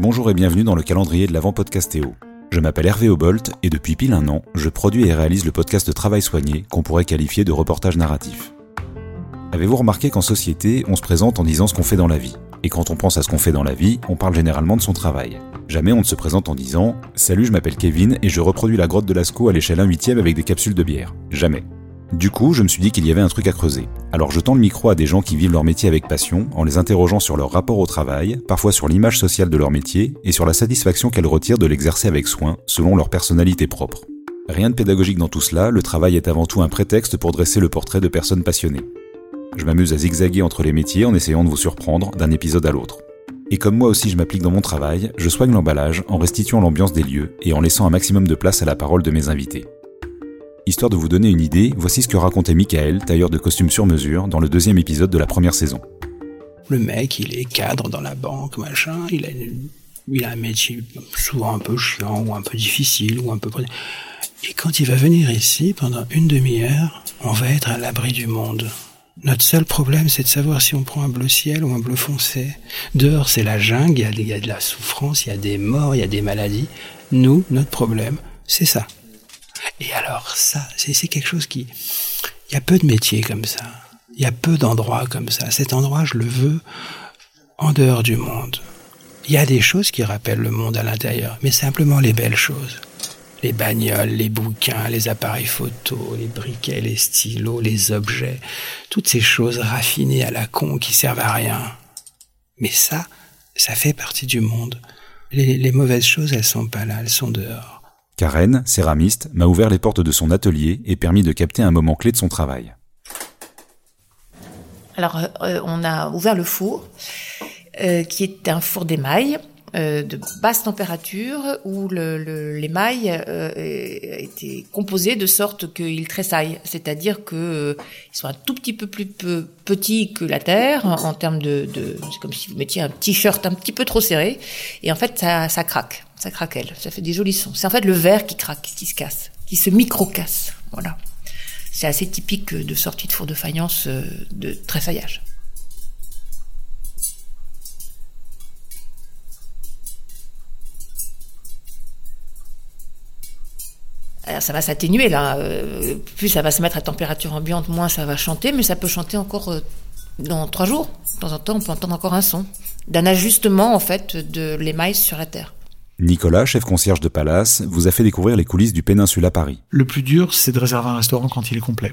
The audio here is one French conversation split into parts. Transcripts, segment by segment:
Bonjour et bienvenue dans le calendrier de l'avant podcastéo. Je m'appelle Hervé Obolt et depuis pile un an, je produis et réalise le podcast de Travail soigné qu'on pourrait qualifier de reportage narratif. Avez-vous remarqué qu'en société, on se présente en disant ce qu'on fait dans la vie? Et quand on pense à ce qu'on fait dans la vie, on parle généralement de son travail. Jamais on ne se présente en disant Salut, je m'appelle Kevin et je reproduis la grotte de Lascaux à l'échelle 1 huitième avec des capsules de bière. Jamais. Du coup, je me suis dit qu'il y avait un truc à creuser. Alors je tends le micro à des gens qui vivent leur métier avec passion, en les interrogeant sur leur rapport au travail, parfois sur l'image sociale de leur métier, et sur la satisfaction qu'elles retirent de l'exercer avec soin, selon leur personnalité propre. Rien de pédagogique dans tout cela, le travail est avant tout un prétexte pour dresser le portrait de personnes passionnées. Je m'amuse à zigzaguer entre les métiers en essayant de vous surprendre d'un épisode à l'autre. Et comme moi aussi je m'applique dans mon travail, je soigne l'emballage en restituant l'ambiance des lieux et en laissant un maximum de place à la parole de mes invités. Histoire de vous donner une idée, voici ce que racontait Michael, tailleur de costumes sur mesure, dans le deuxième épisode de la première saison. Le mec, il est cadre dans la banque, machin, il a, il a un métier souvent un peu chiant ou un peu difficile ou un peu... Et quand il va venir ici, pendant une demi-heure, on va être à l'abri du monde. Notre seul problème, c'est de savoir si on prend un bleu ciel ou un bleu foncé. Dehors, c'est la jungle, il y, a, il y a de la souffrance, il y a des morts, il y a des maladies. Nous, notre problème, c'est ça. Et alors ça, c'est quelque chose qui... Il y a peu de métiers comme ça. Il y a peu d'endroits comme ça. Cet endroit, je le veux en dehors du monde. Il y a des choses qui rappellent le monde à l'intérieur, mais simplement les belles choses. Les bagnoles, les bouquins, les appareils photo, les briquets, les stylos, les objets, toutes ces choses raffinées à la con qui servent à rien. Mais ça, ça fait partie du monde. Les, les mauvaises choses, elles sont pas là, elles sont dehors. Karen, céramiste, m'a ouvert les portes de son atelier et permis de capter un moment clé de son travail. Alors, euh, on a ouvert le four, euh, qui est un four d'émail euh, de basse température où le, l'émail euh, été composé de sorte qu'il tressaille, c'est-à-dire que ils sont un tout petit peu plus petits que la terre en, termes de, de c'est comme si vous mettiez un t-shirt un petit peu trop serré et en fait ça, ça craque ça craquelle, ça fait des jolis sons. C'est en fait le verre qui craque, qui se casse, qui se micro-casse. Voilà. C'est assez typique de sortie de four de faïence euh, de tressaillage. Ça va s'atténuer là. Euh, plus ça va se mettre à température ambiante, moins ça va chanter, mais ça peut chanter encore euh, dans trois jours. De temps en temps, on peut entendre encore un son d'un ajustement en fait de l'émail sur la terre. Nicolas, chef concierge de Palace, vous a fait découvrir les coulisses du Péninsula Paris. Le plus dur, c'est de réserver un restaurant quand il est complet.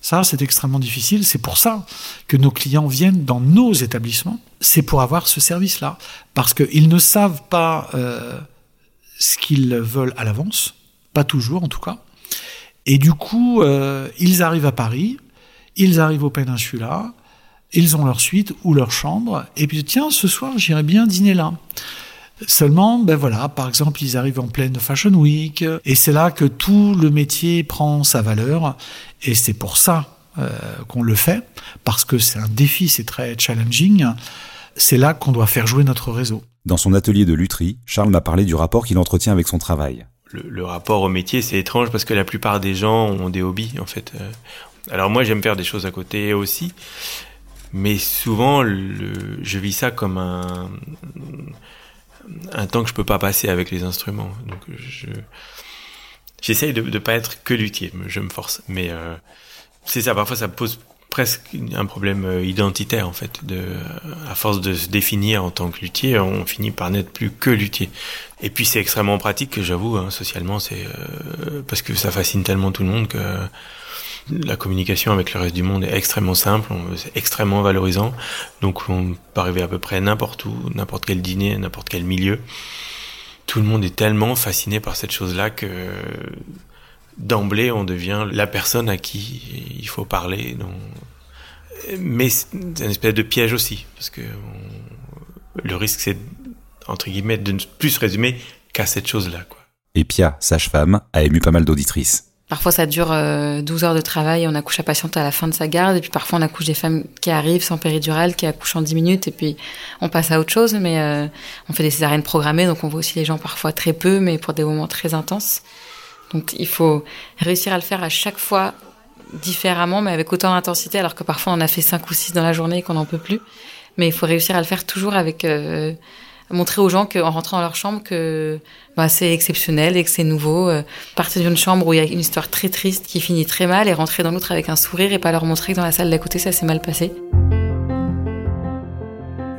Ça, c'est extrêmement difficile. C'est pour ça que nos clients viennent dans nos établissements. C'est pour avoir ce service-là. Parce qu'ils ne savent pas euh, ce qu'ils veulent à l'avance. Pas toujours, en tout cas. Et du coup, euh, ils arrivent à Paris, ils arrivent au Péninsula, ils ont leur suite ou leur chambre, et puis tiens, ce soir, j'irai bien dîner là. Seulement, ben voilà, par exemple, ils arrivent en pleine Fashion Week, et c'est là que tout le métier prend sa valeur, et c'est pour ça euh, qu'on le fait, parce que c'est un défi, c'est très challenging. C'est là qu'on doit faire jouer notre réseau. Dans son atelier de lutherie, Charles m'a parlé du rapport qu'il entretient avec son travail. Le, rapport au métier, c'est étrange parce que la plupart des gens ont des hobbies, en fait. Euh. Alors moi, j'aime faire des choses à côté aussi, mais souvent, je vis ça comme un un temps que je peux pas passer avec les instruments. Donc je j'essaye de ne pas être que luthier, je me force. Mais euh, c'est ça, parfois ça pose presque un problème euh, identitaire en fait. De, à force de se définir en tant que luthier, on finit par n'être plus que luthier. Et puis c'est extrêmement pratique, j'avoue, hein, socialement, c'est euh, parce que ça fascine tellement tout le monde que la communication avec le reste du monde est extrêmement simple, c'est extrêmement valorisant. Donc on peut arriver à peu près n'importe où, n'importe quel dîner, n'importe quel milieu. Tout le monde est tellement fasciné par cette chose-là que d'emblée on devient la personne à qui il faut parler. Mais c'est une espèce de piège aussi, parce que le risque c'est entre guillemets de ne plus se résumer qu'à cette chose-là. Et Pia, sage-femme, a ému pas mal d'auditrices. Parfois, ça dure 12 euh, heures de travail, on accouche la patiente à la fin de sa garde, et puis parfois, on accouche des femmes qui arrivent sans péridurale, qui accouchent en 10 minutes, et puis on passe à autre chose, mais euh, on fait des césariennes programmées, donc on voit aussi les gens parfois très peu, mais pour des moments très intenses. Il faut réussir à le faire à chaque fois différemment, mais avec autant d'intensité, alors que parfois, on a fait 5 ou 6 dans la journée et qu'on n'en peut plus. Mais il faut réussir à le faire toujours avec... Euh, montrer aux gens qu'en rentrant dans leur chambre que bah, c'est exceptionnel et que c'est nouveau. Euh, partir d'une chambre où il y a une histoire très triste qui finit très mal et rentrer dans l'autre avec un sourire et pas leur montrer que dans la salle d'à côté ça s'est mal passé.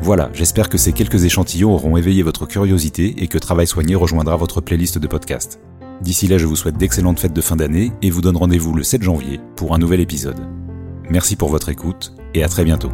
Voilà, j'espère que ces quelques échantillons auront éveillé votre curiosité et que Travail Soigné rejoindra votre playlist de podcasts. D'ici là, je vous souhaite d'excellentes fêtes de fin d'année et vous donne rendez-vous le 7 janvier pour un nouvel épisode. Merci pour votre écoute et à très bientôt.